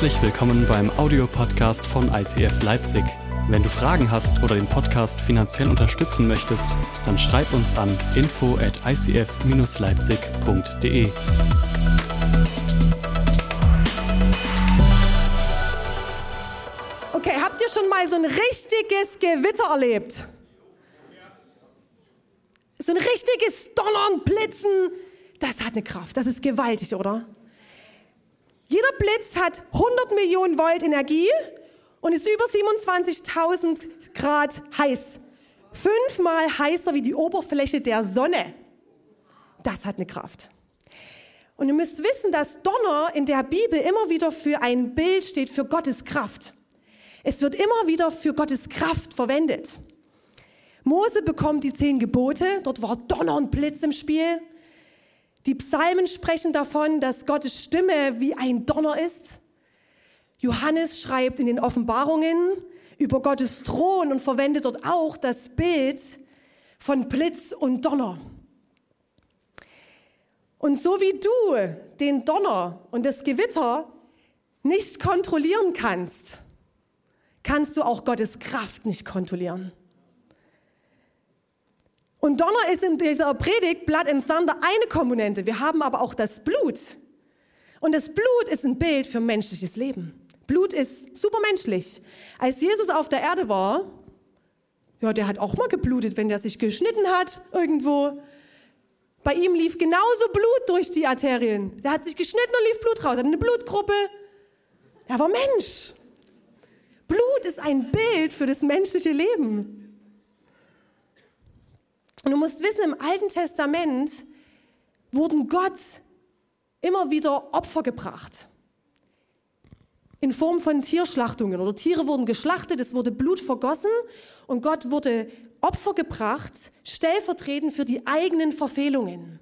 Herzlich willkommen beim Audiopodcast von ICF Leipzig. Wenn du Fragen hast oder den Podcast finanziell unterstützen möchtest, dann schreib uns an info at icf-leipzig.de. Okay, habt ihr schon mal so ein richtiges Gewitter erlebt? So ein richtiges Donnern, Blitzen, das hat eine Kraft, das ist gewaltig, oder? Jeder Blitz hat 100 Millionen Volt Energie und ist über 27.000 Grad heiß. Fünfmal heißer wie die Oberfläche der Sonne. Das hat eine Kraft. Und ihr müsst wissen, dass Donner in der Bibel immer wieder für ein Bild steht für Gottes Kraft. Es wird immer wieder für Gottes Kraft verwendet. Mose bekommt die zehn Gebote, dort war Donner und Blitz im Spiel. Die Psalmen sprechen davon, dass Gottes Stimme wie ein Donner ist. Johannes schreibt in den Offenbarungen über Gottes Thron und verwendet dort auch das Bild von Blitz und Donner. Und so wie du den Donner und das Gewitter nicht kontrollieren kannst, kannst du auch Gottes Kraft nicht kontrollieren. Und Donner ist in dieser Predigt Blood and Thunder eine Komponente. Wir haben aber auch das Blut. Und das Blut ist ein Bild für menschliches Leben. Blut ist supermenschlich. Als Jesus auf der Erde war, ja, der hat auch mal geblutet, wenn der sich geschnitten hat irgendwo. Bei ihm lief genauso Blut durch die Arterien. Der hat sich geschnitten und lief Blut raus. Er hat eine Blutgruppe. Er war Mensch. Blut ist ein Bild für das menschliche Leben. Und du musst wissen, im Alten Testament wurden Gott immer wieder Opfer gebracht. In Form von Tierschlachtungen oder Tiere wurden geschlachtet, es wurde Blut vergossen und Gott wurde Opfer gebracht, stellvertretend für die eigenen Verfehlungen.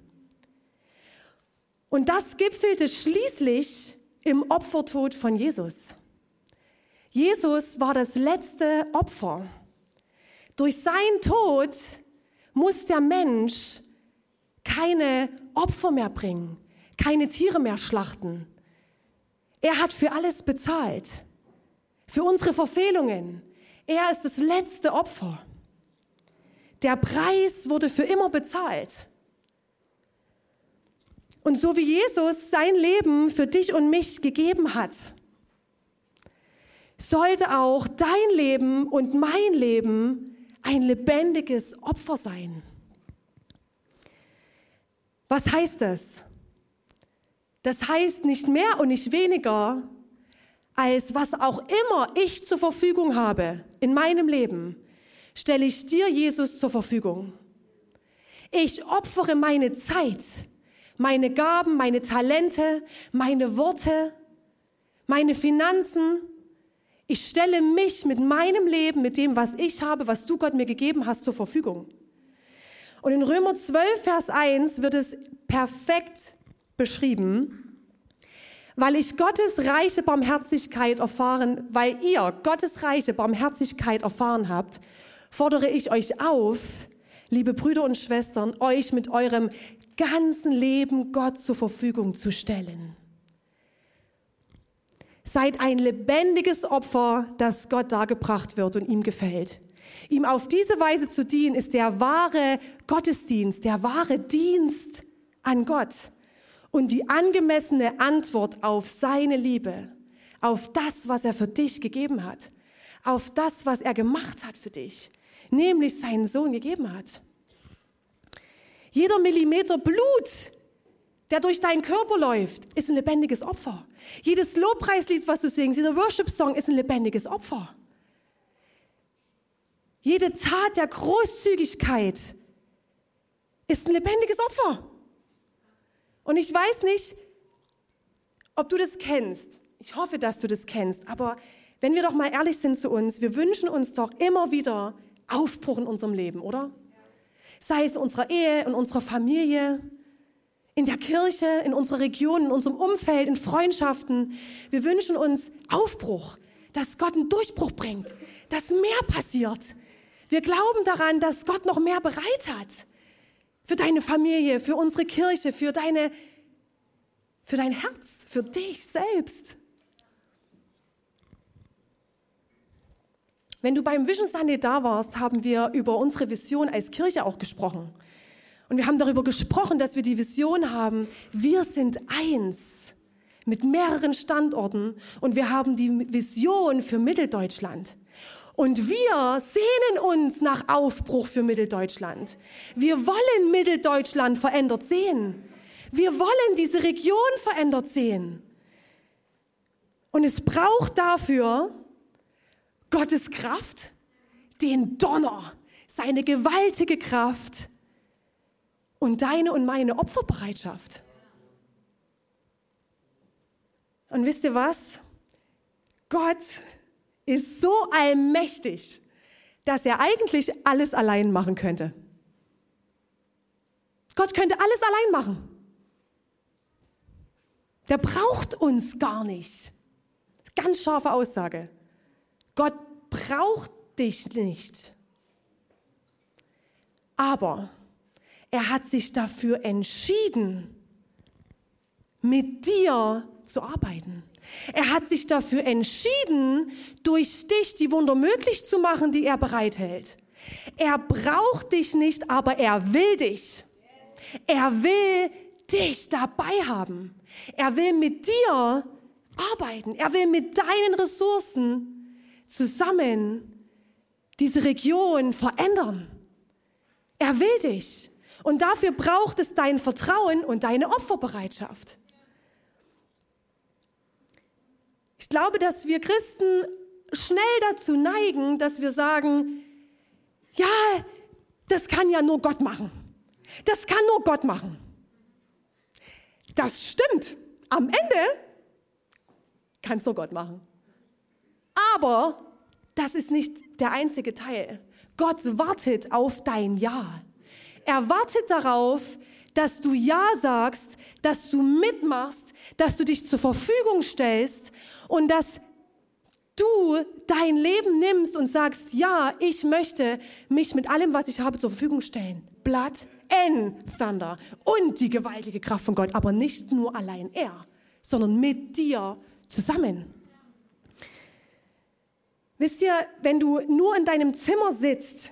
Und das gipfelte schließlich im Opfertod von Jesus. Jesus war das letzte Opfer. Durch seinen Tod muss der Mensch keine Opfer mehr bringen, keine Tiere mehr schlachten. Er hat für alles bezahlt, für unsere Verfehlungen. Er ist das letzte Opfer. Der Preis wurde für immer bezahlt. Und so wie Jesus sein Leben für dich und mich gegeben hat, sollte auch dein Leben und mein Leben ein lebendiges Opfer sein. Was heißt das? Das heißt nicht mehr und nicht weniger, als was auch immer ich zur Verfügung habe in meinem Leben, stelle ich dir, Jesus, zur Verfügung. Ich opfere meine Zeit, meine Gaben, meine Talente, meine Worte, meine Finanzen, ich stelle mich mit meinem Leben, mit dem, was ich habe, was du Gott mir gegeben hast, zur Verfügung. Und in Römer 12, Vers 1 wird es perfekt beschrieben, weil ich Gottes reiche Barmherzigkeit erfahren, weil ihr Gottes reiche Barmherzigkeit erfahren habt, fordere ich euch auf, liebe Brüder und Schwestern, euch mit eurem ganzen Leben Gott zur Verfügung zu stellen. Seid ein lebendiges Opfer, das Gott dargebracht wird und ihm gefällt. Ihm auf diese Weise zu dienen, ist der wahre Gottesdienst, der wahre Dienst an Gott und die angemessene Antwort auf seine Liebe, auf das, was er für dich gegeben hat, auf das, was er gemacht hat für dich, nämlich seinen Sohn gegeben hat. Jeder Millimeter Blut, der durch deinen Körper läuft, ist ein lebendiges Opfer. Jedes Lobpreislied, was du singst, jeder Worship-Song ist ein lebendiges Opfer. Jede Tat der Großzügigkeit ist ein lebendiges Opfer. Und ich weiß nicht, ob du das kennst. Ich hoffe, dass du das kennst. Aber wenn wir doch mal ehrlich sind zu uns, wir wünschen uns doch immer wieder Aufbruch in unserem Leben, oder? Sei es in unserer Ehe, in unserer Familie, in der Kirche, in unserer Region, in unserem Umfeld, in Freundschaften. Wir wünschen uns Aufbruch, dass Gott einen Durchbruch bringt, dass mehr passiert. Wir glauben daran, dass Gott noch mehr bereit hat für deine Familie, für unsere Kirche, für deine für dein Herz, für dich selbst. Wenn du beim Vision Sunday da warst, haben wir über unsere Vision als Kirche auch gesprochen. Und wir haben darüber gesprochen, dass wir die Vision haben, wir sind eins mit mehreren Standorten und wir haben die Vision für Mitteldeutschland. Und wir sehnen uns nach Aufbruch für Mitteldeutschland. Wir wollen Mitteldeutschland verändert sehen. Wir wollen diese Region verändert sehen. Und es braucht dafür Gottes Kraft, den Donner, seine gewaltige Kraft und deine und meine Opferbereitschaft. Und wisst ihr was? Gott ist so allmächtig, dass er eigentlich alles allein machen könnte. Gott könnte alles allein machen. Der braucht uns gar nicht. Ganz scharfe Aussage. Gott braucht dich nicht. Aber er hat sich dafür entschieden, mit dir zu arbeiten. Er hat sich dafür entschieden, durch dich die Wunder möglich zu machen, die er bereithält. Er braucht dich nicht, aber er will dich. Er will dich dabei haben. Er will mit dir arbeiten. Er will mit deinen Ressourcen zusammen diese Region verändern. Er will dich. Und dafür braucht es dein Vertrauen und deine Opferbereitschaft. Ich glaube, dass wir Christen schnell dazu neigen, dass wir sagen, ja, das kann ja nur Gott machen. Das kann nur Gott machen. Das stimmt. Am Ende kannst du Gott machen. Aber das ist nicht der einzige Teil. Gott wartet auf dein Ja. Er wartet darauf, dass du Ja sagst, dass du mitmachst, dass du dich zur Verfügung stellst und dass du dein Leben nimmst und sagst, ja, ich möchte mich mit allem, was ich habe, zur Verfügung stellen. Blood and Thunder und die gewaltige Kraft von Gott, aber nicht nur allein er, sondern mit dir zusammen. Wisst ihr, wenn du nur in deinem Zimmer sitzt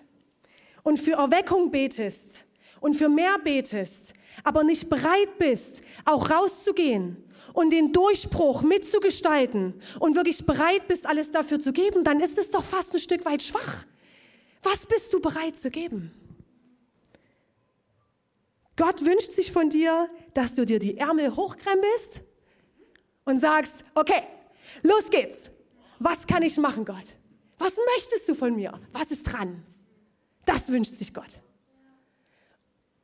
und für Erweckung betest und für mehr betest, aber nicht bereit bist, auch rauszugehen und den Durchbruch mitzugestalten und wirklich bereit bist, alles dafür zu geben, dann ist es doch fast ein Stück weit schwach. Was bist du bereit zu geben? Gott wünscht sich von dir, dass du dir die Ärmel hochkrempelst und sagst, okay, los geht's. Was kann ich machen, Gott? Was möchtest du von mir? Was ist dran? Das wünscht sich Gott.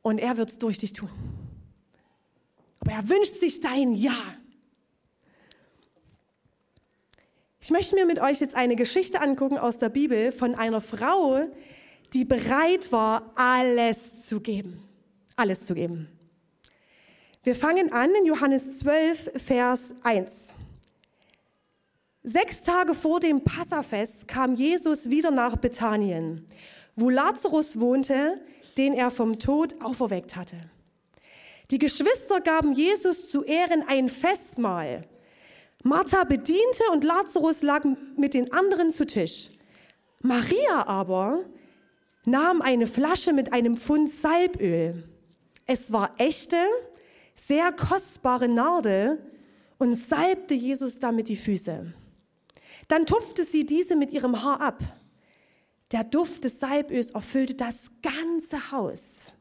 Und er wird es durch dich tun. Aber er wünscht sich dein Ja. Ich möchte mir mit euch jetzt eine Geschichte angucken aus der Bibel von einer Frau, die bereit war, alles zu geben. Alles zu geben. Wir fangen an in Johannes 12, Vers 1. Sechs Tage vor dem Passafest kam Jesus wieder nach Bethanien, wo Lazarus wohnte, den er vom Tod auferweckt hatte. Die Geschwister gaben Jesus zu Ehren ein Festmahl. Martha bediente und Lazarus lag mit den anderen zu Tisch. Maria aber nahm eine Flasche mit einem Pfund Salböl. Es war echte, sehr kostbare Narde und salbte Jesus damit die Füße. Dann tupfte sie diese mit ihrem Haar ab. Der Duft des Salböls erfüllte das ganze Haus.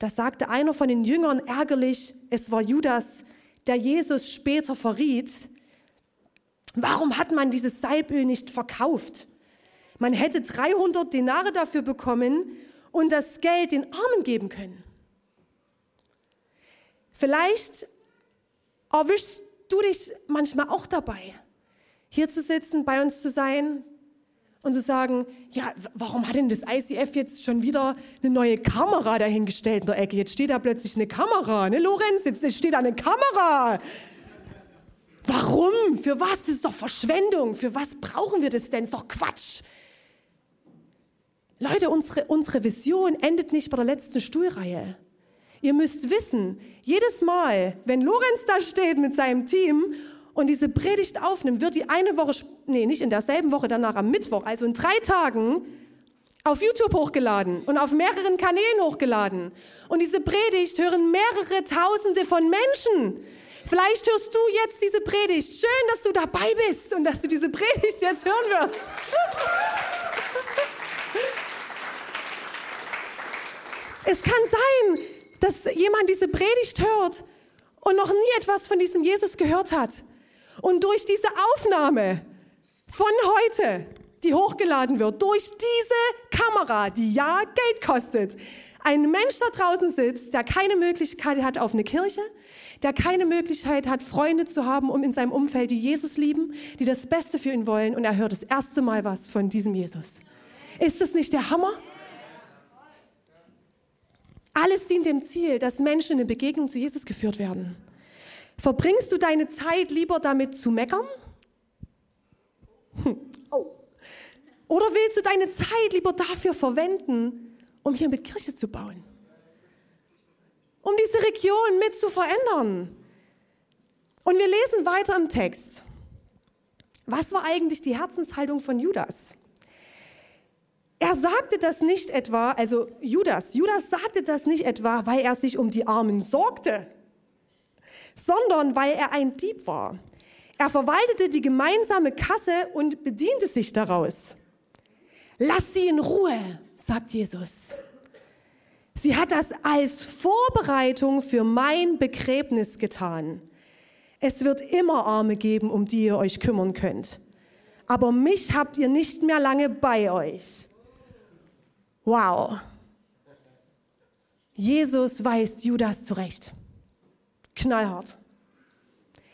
Da sagte einer von den Jüngern ärgerlich, es war Judas, der Jesus später verriet, warum hat man dieses Salböl nicht verkauft? Man hätte 300 Denare dafür bekommen und das Geld den Armen geben können. Vielleicht erwischst du dich manchmal auch dabei, hier zu sitzen, bei uns zu sein und zu sagen, ja, warum hat denn das ICF jetzt schon wieder eine neue Kamera dahingestellt in der Ecke? Jetzt steht da plötzlich eine Kamera, ne Lorenz? Jetzt steht da eine Kamera. Warum? Für was? Das ist doch Verschwendung. Für was brauchen wir das denn? Das ist doch Quatsch. Leute, unsere, unsere Vision endet nicht bei der letzten Stuhlreihe. Ihr müsst wissen, jedes Mal, wenn Lorenz da steht mit seinem Team und diese Predigt aufnimmt, wird die eine Woche, nee, nicht in derselben Woche, danach am Mittwoch, also in drei Tagen, auf YouTube hochgeladen und auf mehreren Kanälen hochgeladen. Und diese Predigt hören mehrere Tausende von Menschen. Vielleicht hörst du jetzt diese Predigt. Schön, dass du dabei bist und dass du diese Predigt jetzt hören wirst. Es kann sein, dass jemand diese Predigt hört und noch nie etwas von diesem Jesus gehört hat. Und durch diese Aufnahme von heute, die hochgeladen wird, durch diese Kamera, die ja Geld kostet, ein Mensch da draußen sitzt, der keine Möglichkeit hat auf eine Kirche, der keine Möglichkeit hat, Freunde zu haben, um in seinem Umfeld, die Jesus lieben, die das Beste für ihn wollen, und er hört das erste Mal was von diesem Jesus. Ist das nicht der Hammer? Alles dient dem Ziel, dass Menschen in Begegnung zu Jesus geführt werden. Verbringst du deine Zeit lieber damit zu meckern? Hm. Oh. Oder willst du deine Zeit lieber dafür verwenden, um hier mit Kirche zu bauen? Um diese Region mit zu verändern? Und wir lesen weiter im Text. Was war eigentlich die Herzenshaltung von Judas? Er sagte das nicht etwa, also Judas, Judas sagte das nicht etwa, weil er sich um die Armen sorgte, sondern weil er ein Dieb war. Er verwaltete die gemeinsame Kasse und bediente sich daraus. Lass sie in Ruhe, sagt Jesus. Sie hat das als Vorbereitung für mein Begräbnis getan. Es wird immer Arme geben, um die ihr euch kümmern könnt. Aber mich habt ihr nicht mehr lange bei euch. Wow. Jesus weist Judas zurecht. Knallhart.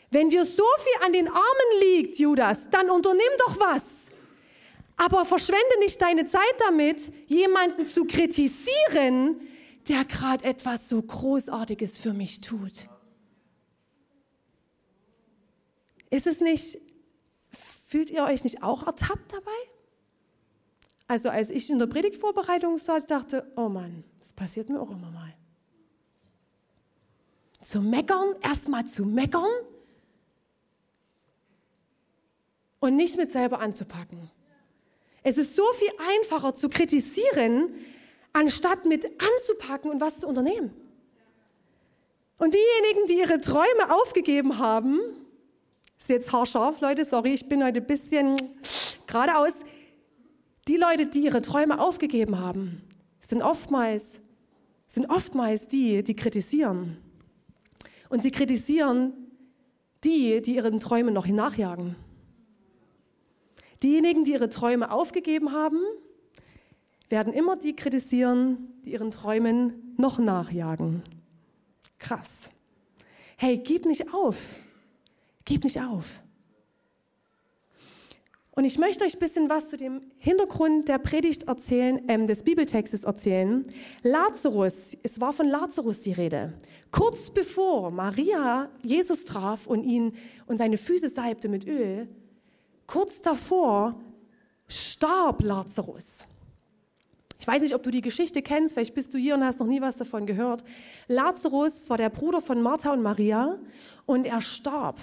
Wenn dir so viel an den Armen liegt, Judas, dann unternimm doch was. Aber verschwende nicht deine Zeit damit, jemanden zu kritisieren, der gerade etwas so Großartiges für mich tut. Ist es nicht, fühlt ihr euch nicht auch ertappt dabei? Also als ich in der Predigtvorbereitung saß, dachte, oh Mann, das passiert mir auch immer mal. Zu meckern, erstmal zu meckern und nicht mit selber anzupacken. Es ist so viel einfacher zu kritisieren, anstatt mit anzupacken und was zu unternehmen. Und diejenigen, die ihre Träume aufgegeben haben, ist jetzt haarscharf, Leute, sorry, ich bin heute ein bisschen geradeaus, die Leute, die ihre Träume aufgegeben haben, sind oftmals, sind oftmals die, die kritisieren. Und sie kritisieren die, die ihren Träumen noch nachjagen. Diejenigen, die ihre Träume aufgegeben haben, werden immer die kritisieren, die ihren Träumen noch nachjagen. Krass. Hey, gib nicht auf. Gib nicht auf. Und ich möchte euch ein bisschen was zu dem Hintergrund der Predigt erzählen, ähm, des Bibeltextes erzählen. Lazarus, es war von Lazarus die Rede. Kurz bevor Maria Jesus traf und ihn und seine Füße salbte mit Öl, kurz davor starb Lazarus. Ich weiß nicht, ob du die Geschichte kennst, vielleicht bist du hier und hast noch nie was davon gehört. Lazarus war der Bruder von Martha und Maria und er starb.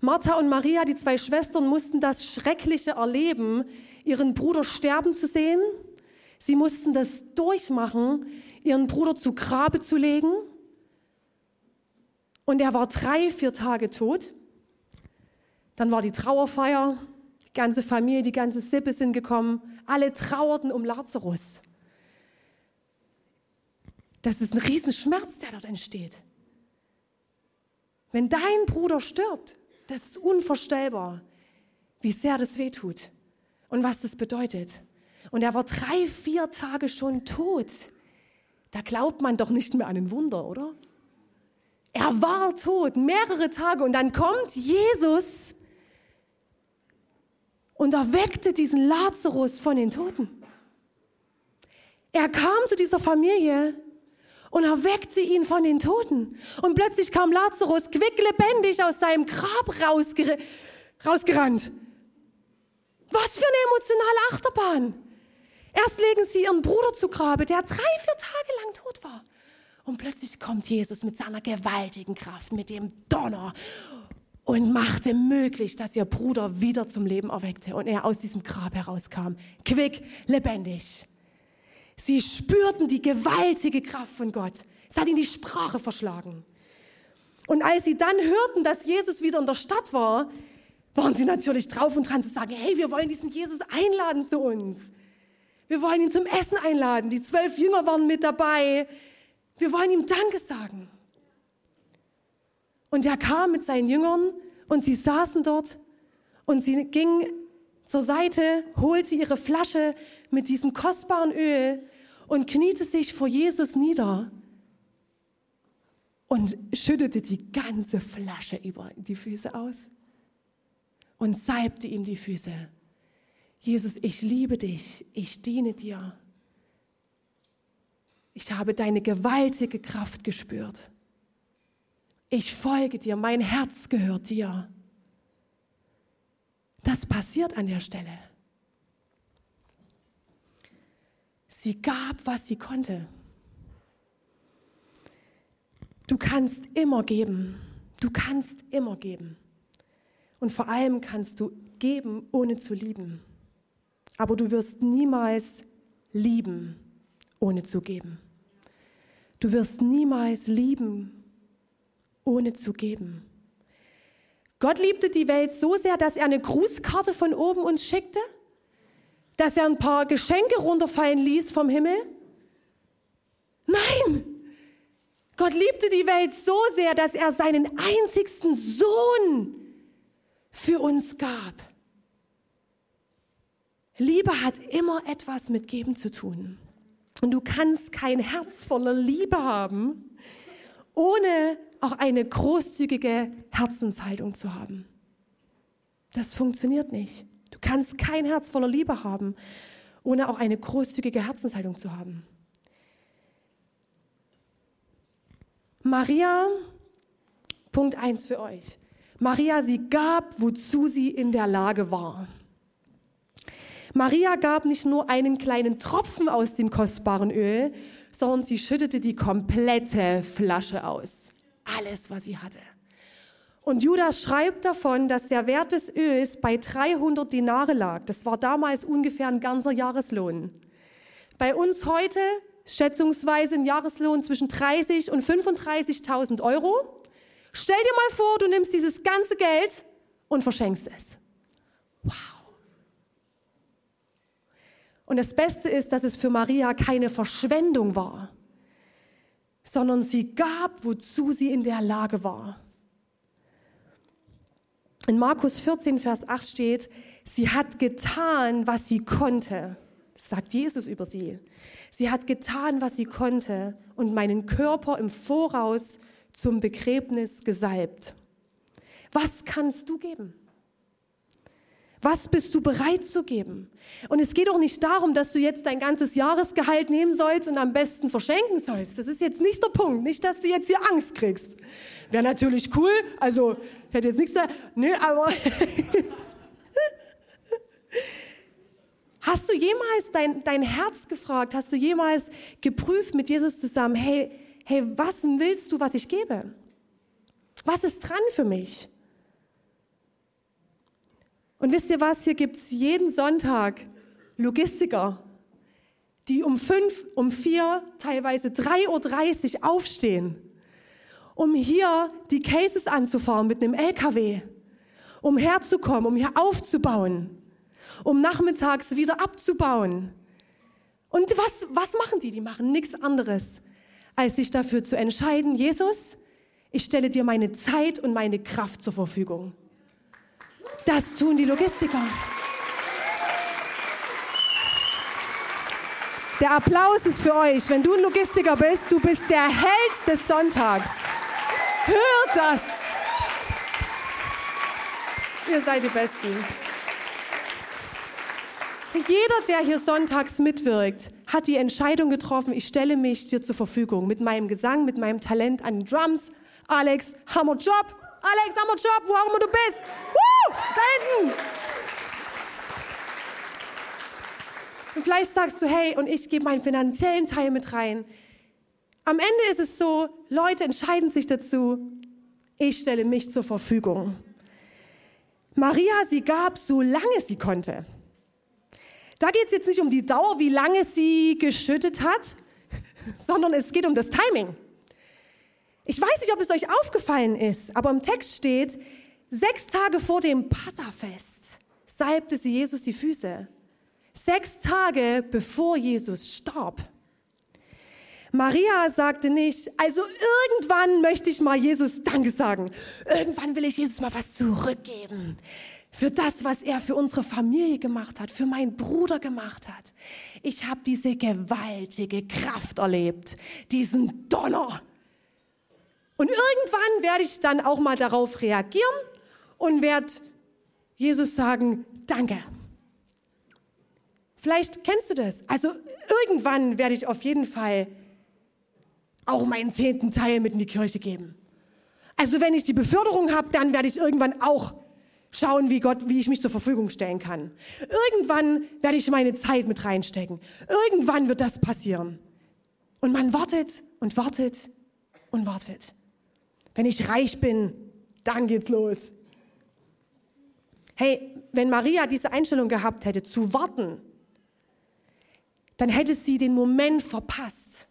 Martha und Maria, die zwei Schwestern, mussten das Schreckliche erleben, ihren Bruder sterben zu sehen. Sie mussten das durchmachen, ihren Bruder zu Grabe zu legen. Und er war drei, vier Tage tot. Dann war die Trauerfeier, die ganze Familie, die ganze Sippe sind gekommen. Alle trauerten um Lazarus. Das ist ein Riesenschmerz, der dort entsteht. Wenn dein Bruder stirbt, das ist unvorstellbar, wie sehr das wehtut und was das bedeutet. Und er war drei, vier Tage schon tot. Da glaubt man doch nicht mehr an ein Wunder, oder? Er war tot, mehrere Tage. Und dann kommt Jesus und erweckte diesen Lazarus von den Toten. Er kam zu dieser Familie und erweckte ihn von den Toten. Und plötzlich kam Lazarus quicklebendig aus seinem Grab rausger rausgerannt. Was für eine emotionale Achterbahn. Erst legen sie ihren Bruder zu Grabe, der drei, vier Tage lang tot war. Und plötzlich kommt Jesus mit seiner gewaltigen Kraft, mit dem Donner und machte möglich, dass ihr Bruder wieder zum Leben erweckte und er aus diesem Grab herauskam, quick, lebendig. Sie spürten die gewaltige Kraft von Gott. Es hat ihnen die Sprache verschlagen. Und als sie dann hörten, dass Jesus wieder in der Stadt war, waren sie natürlich drauf und dran zu sagen, hey, wir wollen diesen Jesus einladen zu uns. Wir wollen ihn zum Essen einladen. Die zwölf Jünger waren mit dabei. Wir wollen ihm Danke sagen. Und er kam mit seinen Jüngern und sie saßen dort und sie ging zur Seite, holte ihre Flasche mit diesem kostbaren Öl und kniete sich vor Jesus nieder und schüttete die ganze Flasche über die Füße aus und salbte ihm die Füße. Jesus, ich liebe dich, ich diene dir. Ich habe deine gewaltige Kraft gespürt. Ich folge dir, mein Herz gehört dir. Das passiert an der Stelle. Sie gab, was sie konnte. Du kannst immer geben. Du kannst immer geben. Und vor allem kannst du geben, ohne zu lieben. Aber du wirst niemals lieben, ohne zu geben. Du wirst niemals lieben, ohne zu geben. Gott liebte die Welt so sehr, dass er eine Grußkarte von oben uns schickte, dass er ein paar Geschenke runterfallen ließ vom Himmel. Nein! Gott liebte die Welt so sehr, dass er seinen einzigsten Sohn für uns gab. Liebe hat immer etwas mit Geben zu tun. Und du kannst kein Herz voller Liebe haben, ohne auch eine großzügige Herzenshaltung zu haben. Das funktioniert nicht. Du kannst kein Herz voller Liebe haben, ohne auch eine großzügige Herzenshaltung zu haben. Maria, Punkt 1 für euch. Maria, sie gab, wozu sie in der Lage war. Maria gab nicht nur einen kleinen Tropfen aus dem kostbaren Öl, sondern sie schüttete die komplette Flasche aus alles, was sie hatte. Und Judas schreibt davon, dass der Wert des Öls bei 300 Dinare lag. Das war damals ungefähr ein ganzer Jahreslohn. Bei uns heute schätzungsweise ein Jahreslohn zwischen 30 und 35.000 Euro. Stell dir mal vor, du nimmst dieses ganze Geld und verschenkst es. Wow. Und das Beste ist, dass es für Maria keine Verschwendung war sondern sie gab, wozu sie in der Lage war. In Markus 14, Vers 8 steht, sie hat getan, was sie konnte. Sagt Jesus über sie. Sie hat getan, was sie konnte und meinen Körper im Voraus zum Begräbnis gesalbt. Was kannst du geben? Was bist du bereit zu geben? Und es geht auch nicht darum, dass du jetzt dein ganzes Jahresgehalt nehmen sollst und am besten verschenken sollst. Das ist jetzt nicht der Punkt. Nicht, dass du jetzt hier Angst kriegst. Wäre natürlich cool. Also, hätte jetzt nichts da. Nö, aber. Hast du jemals dein, dein Herz gefragt? Hast du jemals geprüft mit Jesus zusammen? Hey, hey, was willst du, was ich gebe? Was ist dran für mich? Und wisst ihr was? Hier gibt es jeden Sonntag Logistiker, die um fünf, um vier, teilweise 3.30 Uhr aufstehen, um hier die Cases anzufahren mit einem LKW, um herzukommen, um hier aufzubauen, um nachmittags wieder abzubauen. Und was, was machen die? Die machen nichts anderes, als sich dafür zu entscheiden, Jesus, ich stelle dir meine Zeit und meine Kraft zur Verfügung. Das tun die Logistiker. Der Applaus ist für euch. Wenn du ein Logistiker bist, du bist der Held des Sonntags. Hört das. Ihr seid die Besten. Jeder, der hier sonntags mitwirkt, hat die Entscheidung getroffen, ich stelle mich dir zur Verfügung mit meinem Gesang, mit meinem Talent an Drums. Alex, Hammer Job. Alex, Hammer Job, wo auch immer du bist. Woo! Da hinten. Und vielleicht sagst du, hey, und ich gebe meinen finanziellen Teil mit rein. Am Ende ist es so, Leute entscheiden sich dazu, ich stelle mich zur Verfügung. Maria, sie gab, solange sie konnte. Da geht es jetzt nicht um die Dauer, wie lange sie geschüttet hat, sondern es geht um das Timing. Ich weiß nicht, ob es euch aufgefallen ist, aber im Text steht, sechs Tage vor dem Passafest salbte sie Jesus die Füße. Sechs Tage bevor Jesus starb. Maria sagte nicht, also irgendwann möchte ich mal Jesus Danke sagen. Irgendwann will ich Jesus mal was zurückgeben. Für das, was er für unsere Familie gemacht hat, für meinen Bruder gemacht hat. Ich habe diese gewaltige Kraft erlebt, diesen Donner. Und irgendwann werde ich dann auch mal darauf reagieren und werde Jesus sagen, danke. Vielleicht kennst du das. Also irgendwann werde ich auf jeden Fall auch meinen zehnten Teil mit in die Kirche geben. Also wenn ich die Beförderung habe, dann werde ich irgendwann auch schauen, wie Gott, wie ich mich zur Verfügung stellen kann. Irgendwann werde ich meine Zeit mit reinstecken. Irgendwann wird das passieren. Und man wartet und wartet und wartet. Wenn ich reich bin, dann geht's los. Hey, wenn Maria diese Einstellung gehabt hätte, zu warten, dann hätte sie den Moment verpasst.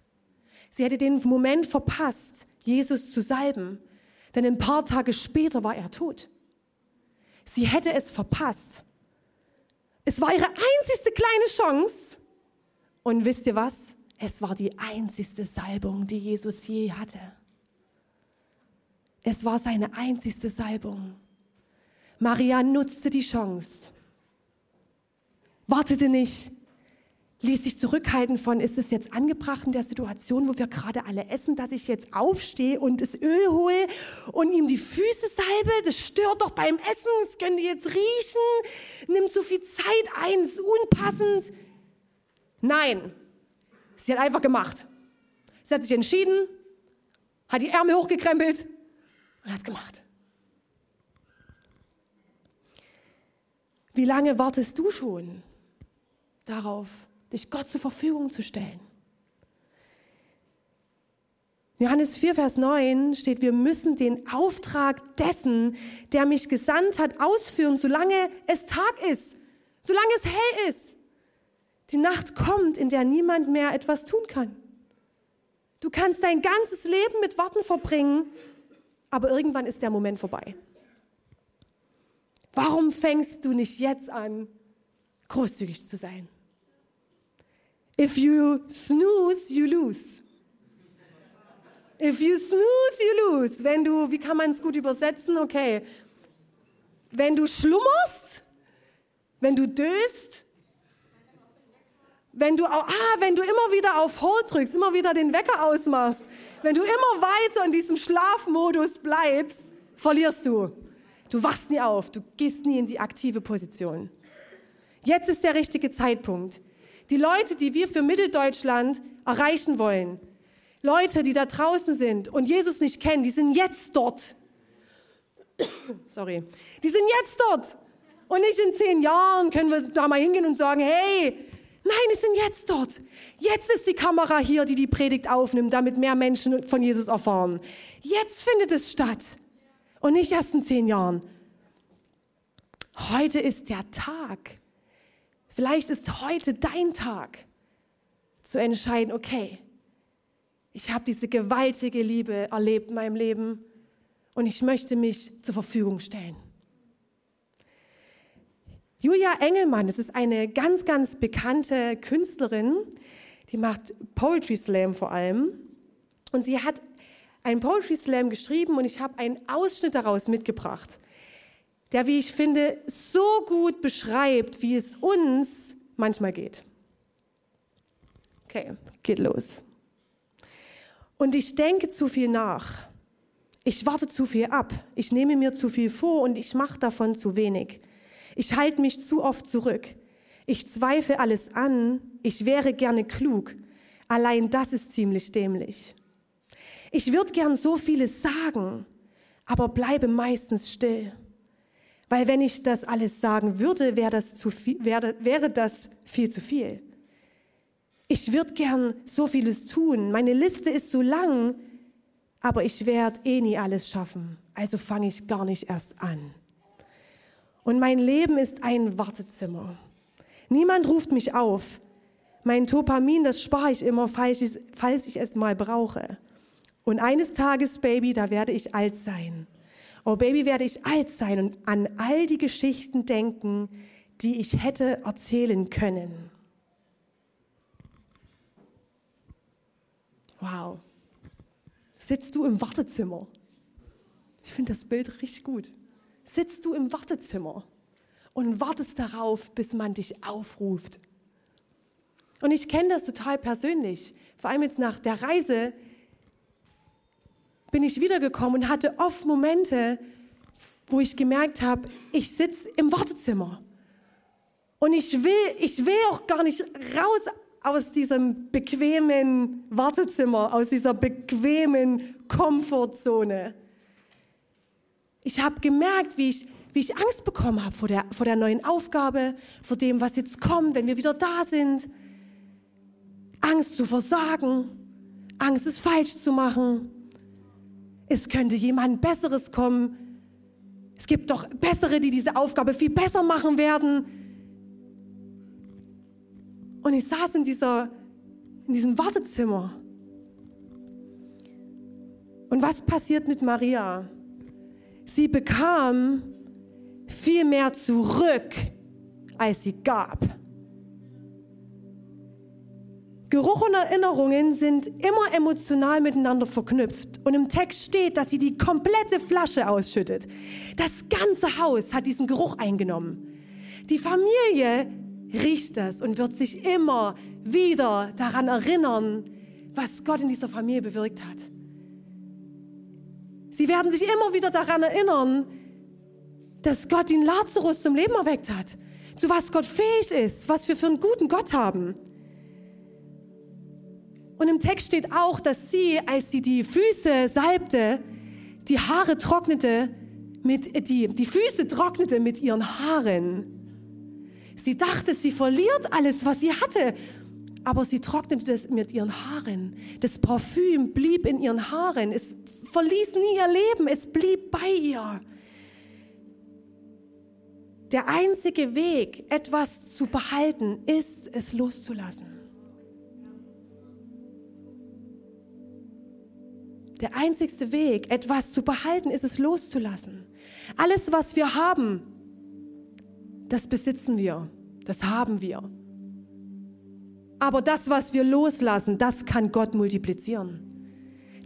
Sie hätte den Moment verpasst, Jesus zu salben, denn ein paar Tage später war er tot. Sie hätte es verpasst. Es war ihre einzigste kleine Chance. Und wisst ihr was? Es war die einzigste Salbung, die Jesus je hatte. Es war seine einzigste Salbung. Maria nutzte die Chance, wartete nicht, ließ sich zurückhalten von, ist es jetzt angebracht in der Situation, wo wir gerade alle essen, dass ich jetzt aufstehe und das Öl hole und ihm die Füße salbe? Das stört doch beim Essen, das könnt ihr jetzt riechen, nimmt so viel Zeit ein, ist unpassend. Nein, sie hat einfach gemacht. Sie hat sich entschieden, hat die Ärmel hochgekrempelt und hat es gemacht. Wie lange wartest du schon darauf, dich Gott zur Verfügung zu stellen. Johannes 4, Vers 9 steht, wir müssen den Auftrag dessen, der mich gesandt hat, ausführen, solange es Tag ist, solange es hell ist. Die Nacht kommt, in der niemand mehr etwas tun kann. Du kannst dein ganzes Leben mit Warten verbringen, aber irgendwann ist der Moment vorbei. Warum fängst du nicht jetzt an, großzügig zu sein? If you snooze, you lose. If you snooze, you lose. Wenn du, wie kann man es gut übersetzen? Okay. Wenn du schlummerst, wenn du döst, wenn du, ah, wenn du immer wieder auf Hold drückst, immer wieder den Wecker ausmachst, wenn du immer weiter in diesem Schlafmodus bleibst, verlierst du. Du wachst nie auf, du gehst nie in die aktive Position. Jetzt ist der richtige Zeitpunkt. Die Leute, die wir für Mitteldeutschland erreichen wollen, Leute, die da draußen sind und Jesus nicht kennen, die sind jetzt dort. Sorry. Die sind jetzt dort. Und nicht in zehn Jahren können wir da mal hingehen und sagen, hey, nein, die sind jetzt dort. Jetzt ist die Kamera hier, die die Predigt aufnimmt, damit mehr Menschen von Jesus erfahren. Jetzt findet es statt. Und nicht erst in zehn Jahren. Heute ist der Tag. Vielleicht ist heute dein Tag zu entscheiden, okay, ich habe diese gewaltige Liebe erlebt in meinem Leben und ich möchte mich zur Verfügung stellen. Julia Engelmann, das ist eine ganz, ganz bekannte Künstlerin, die macht Poetry Slam vor allem. Und sie hat einen Poetry Slam geschrieben und ich habe einen Ausschnitt daraus mitgebracht der, wie ich finde, so gut beschreibt, wie es uns manchmal geht. Okay, geht los. Und ich denke zu viel nach. Ich warte zu viel ab. Ich nehme mir zu viel vor und ich mache davon zu wenig. Ich halte mich zu oft zurück. Ich zweifle alles an. Ich wäre gerne klug. Allein das ist ziemlich dämlich. Ich würde gern so vieles sagen, aber bleibe meistens still. Weil wenn ich das alles sagen würde, wäre das, zu viel, wäre, wäre das viel zu viel. Ich würde gern so vieles tun. Meine Liste ist so lang, aber ich werde eh nie alles schaffen. Also fange ich gar nicht erst an. Und mein Leben ist ein Wartezimmer. Niemand ruft mich auf. Mein Dopamin, das spare ich immer, falls ich, falls ich es mal brauche. Und eines Tages, Baby, da werde ich alt sein. Oh Baby, werde ich alt sein und an all die Geschichten denken, die ich hätte erzählen können. Wow. Sitzt du im Wartezimmer? Ich finde das Bild richtig gut. Sitzt du im Wartezimmer und wartest darauf, bis man dich aufruft. Und ich kenne das total persönlich. Vor allem jetzt nach der Reise bin ich wiedergekommen und hatte oft Momente, wo ich gemerkt habe, ich sitze im Wartezimmer. Und ich will, ich will auch gar nicht raus aus diesem bequemen Wartezimmer, aus dieser bequemen Komfortzone. Ich habe gemerkt, wie ich, wie ich Angst bekommen habe vor der, vor der neuen Aufgabe, vor dem, was jetzt kommt, wenn wir wieder da sind. Angst zu versagen, Angst es falsch zu machen. Es könnte jemand Besseres kommen. Es gibt doch Bessere, die diese Aufgabe viel besser machen werden. Und ich saß in, dieser, in diesem Wartezimmer. Und was passiert mit Maria? Sie bekam viel mehr zurück, als sie gab. Geruch und Erinnerungen sind immer emotional miteinander verknüpft. Und im Text steht, dass sie die komplette Flasche ausschüttet. Das ganze Haus hat diesen Geruch eingenommen. Die Familie riecht es und wird sich immer wieder daran erinnern, was Gott in dieser Familie bewirkt hat. Sie werden sich immer wieder daran erinnern, dass Gott den Lazarus zum Leben erweckt hat, zu was Gott fähig ist, was wir für einen guten Gott haben. Und im Text steht auch, dass sie, als sie die Füße salbte, die Haare trocknete, mit, die, die Füße trocknete mit ihren Haaren. Sie dachte, sie verliert alles, was sie hatte. Aber sie trocknete das mit ihren Haaren. Das Parfüm blieb in ihren Haaren. Es verließ nie ihr Leben. Es blieb bei ihr. Der einzige Weg, etwas zu behalten, ist, es loszulassen. Der einzigste Weg, etwas zu behalten, ist es loszulassen. Alles, was wir haben, das besitzen wir, das haben wir. Aber das, was wir loslassen, das kann Gott multiplizieren.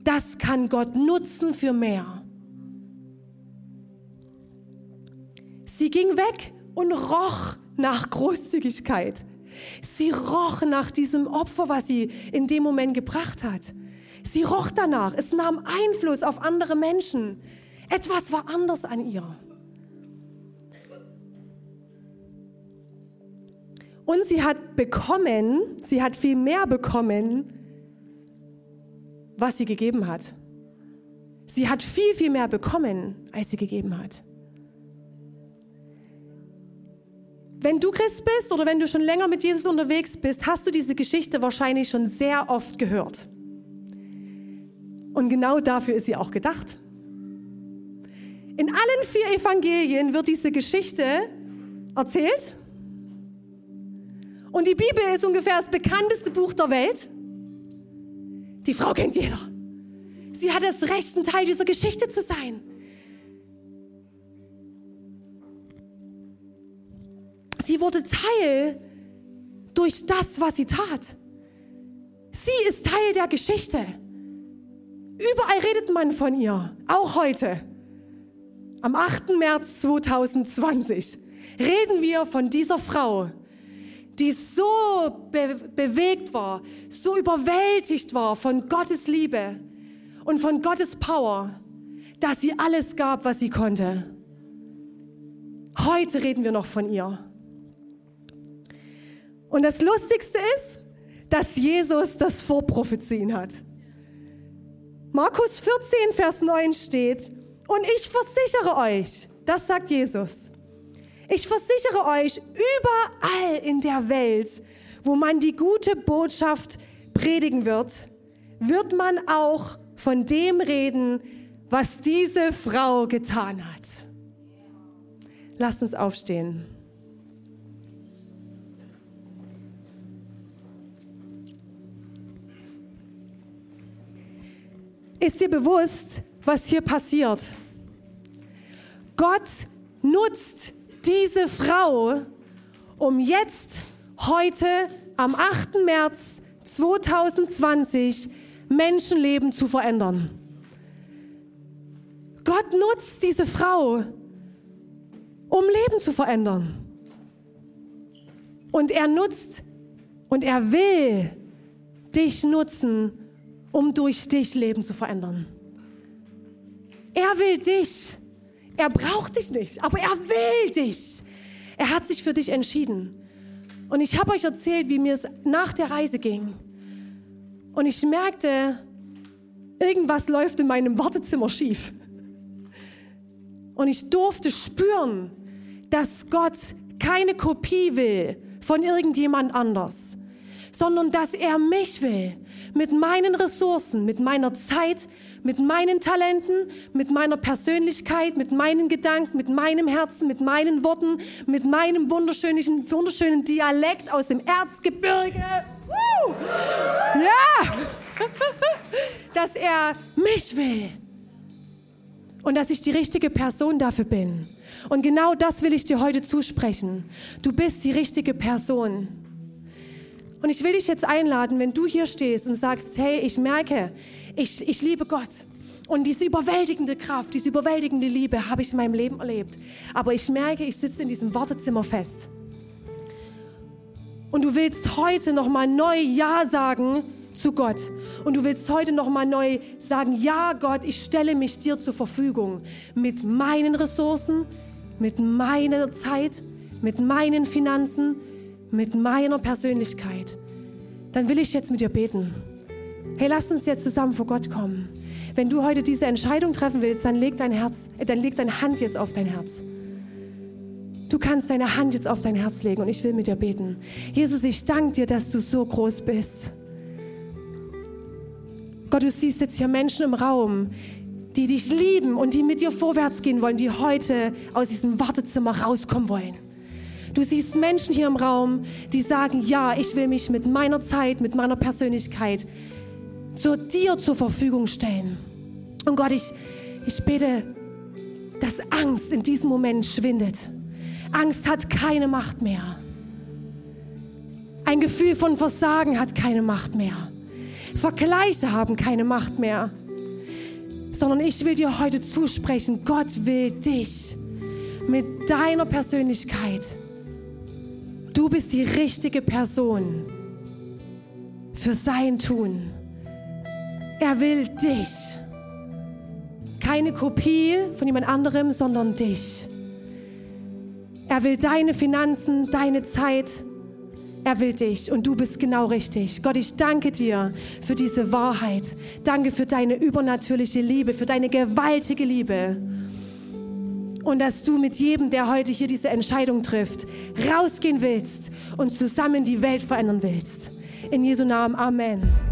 Das kann Gott nutzen für mehr. Sie ging weg und roch nach Großzügigkeit. Sie roch nach diesem Opfer, was sie in dem Moment gebracht hat. Sie roch danach. Es nahm Einfluss auf andere Menschen. Etwas war anders an ihr. Und sie hat bekommen, sie hat viel mehr bekommen, was sie gegeben hat. Sie hat viel, viel mehr bekommen, als sie gegeben hat. Wenn du Christ bist oder wenn du schon länger mit Jesus unterwegs bist, hast du diese Geschichte wahrscheinlich schon sehr oft gehört. Und genau dafür ist sie auch gedacht. In allen vier Evangelien wird diese Geschichte erzählt und die Bibel ist ungefähr das bekannteste Buch der Welt. Die Frau kennt jeder. Sie hat das Recht, ein Teil dieser Geschichte zu sein. Sie wurde Teil durch das, was sie tat. Sie ist Teil der Geschichte. Überall redet man von ihr, auch heute. Am 8. März 2020 reden wir von dieser Frau, die so be bewegt war, so überwältigt war von Gottes Liebe und von Gottes Power, dass sie alles gab, was sie konnte. Heute reden wir noch von ihr. Und das Lustigste ist, dass Jesus das vorprophezien hat. Markus 14, Vers 9 steht, und ich versichere euch, das sagt Jesus, ich versichere euch, überall in der Welt, wo man die gute Botschaft predigen wird, wird man auch von dem reden, was diese Frau getan hat. Lasst uns aufstehen. Ist dir bewusst, was hier passiert? Gott nutzt diese Frau, um jetzt, heute, am 8. März 2020, Menschenleben zu verändern. Gott nutzt diese Frau, um Leben zu verändern. Und er nutzt und er will dich nutzen, um durch dich Leben zu verändern. Er will dich. Er braucht dich nicht, aber er will dich. Er hat sich für dich entschieden. Und ich habe euch erzählt, wie mir es nach der Reise ging. Und ich merkte, irgendwas läuft in meinem Wartezimmer schief. Und ich durfte spüren, dass Gott keine Kopie will von irgendjemand anders, sondern dass er mich will mit meinen Ressourcen, mit meiner Zeit, mit meinen Talenten, mit meiner Persönlichkeit, mit meinen Gedanken, mit meinem Herzen, mit meinen Worten, mit meinem wunderschönen, wunderschönen Dialekt aus dem Erzgebirge. Woo! Ja! Dass er mich will und dass ich die richtige Person dafür bin. Und genau das will ich dir heute zusprechen. Du bist die richtige Person. Und ich will dich jetzt einladen, wenn du hier stehst und sagst, hey, ich merke, ich, ich liebe Gott. Und diese überwältigende Kraft, diese überwältigende Liebe habe ich in meinem Leben erlebt. Aber ich merke, ich sitze in diesem Wartezimmer fest. Und du willst heute nochmal neu Ja sagen zu Gott. Und du willst heute nochmal neu sagen, ja Gott, ich stelle mich dir zur Verfügung mit meinen Ressourcen, mit meiner Zeit, mit meinen Finanzen, mit meiner Persönlichkeit. Dann will ich jetzt mit dir beten. Hey, lass uns jetzt zusammen vor Gott kommen. Wenn du heute diese Entscheidung treffen willst, dann leg dein Herz, äh, dann leg deine Hand jetzt auf dein Herz. Du kannst deine Hand jetzt auf dein Herz legen und ich will mit dir beten. Jesus, ich danke dir, dass du so groß bist. Gott, du siehst jetzt hier Menschen im Raum, die dich lieben und die mit dir vorwärts gehen wollen, die heute aus diesem Wartezimmer rauskommen wollen. Du siehst Menschen hier im Raum, die sagen, ja, ich will mich mit meiner Zeit, mit meiner Persönlichkeit zu dir zur Verfügung stellen. Und Gott, ich, ich bete, dass Angst in diesem Moment schwindet. Angst hat keine Macht mehr. Ein Gefühl von Versagen hat keine Macht mehr. Vergleiche haben keine Macht mehr, sondern ich will dir heute zusprechen, Gott will dich mit deiner Persönlichkeit. Du bist die richtige Person für sein Tun. Er will dich. Keine Kopie von jemand anderem, sondern dich. Er will deine Finanzen, deine Zeit, er will dich und du bist genau richtig. Gott, ich danke dir für diese Wahrheit. Danke für deine übernatürliche Liebe, für deine gewaltige Liebe. Und dass du mit jedem, der heute hier diese Entscheidung trifft, rausgehen willst und zusammen die Welt verändern willst. In Jesu Namen, Amen.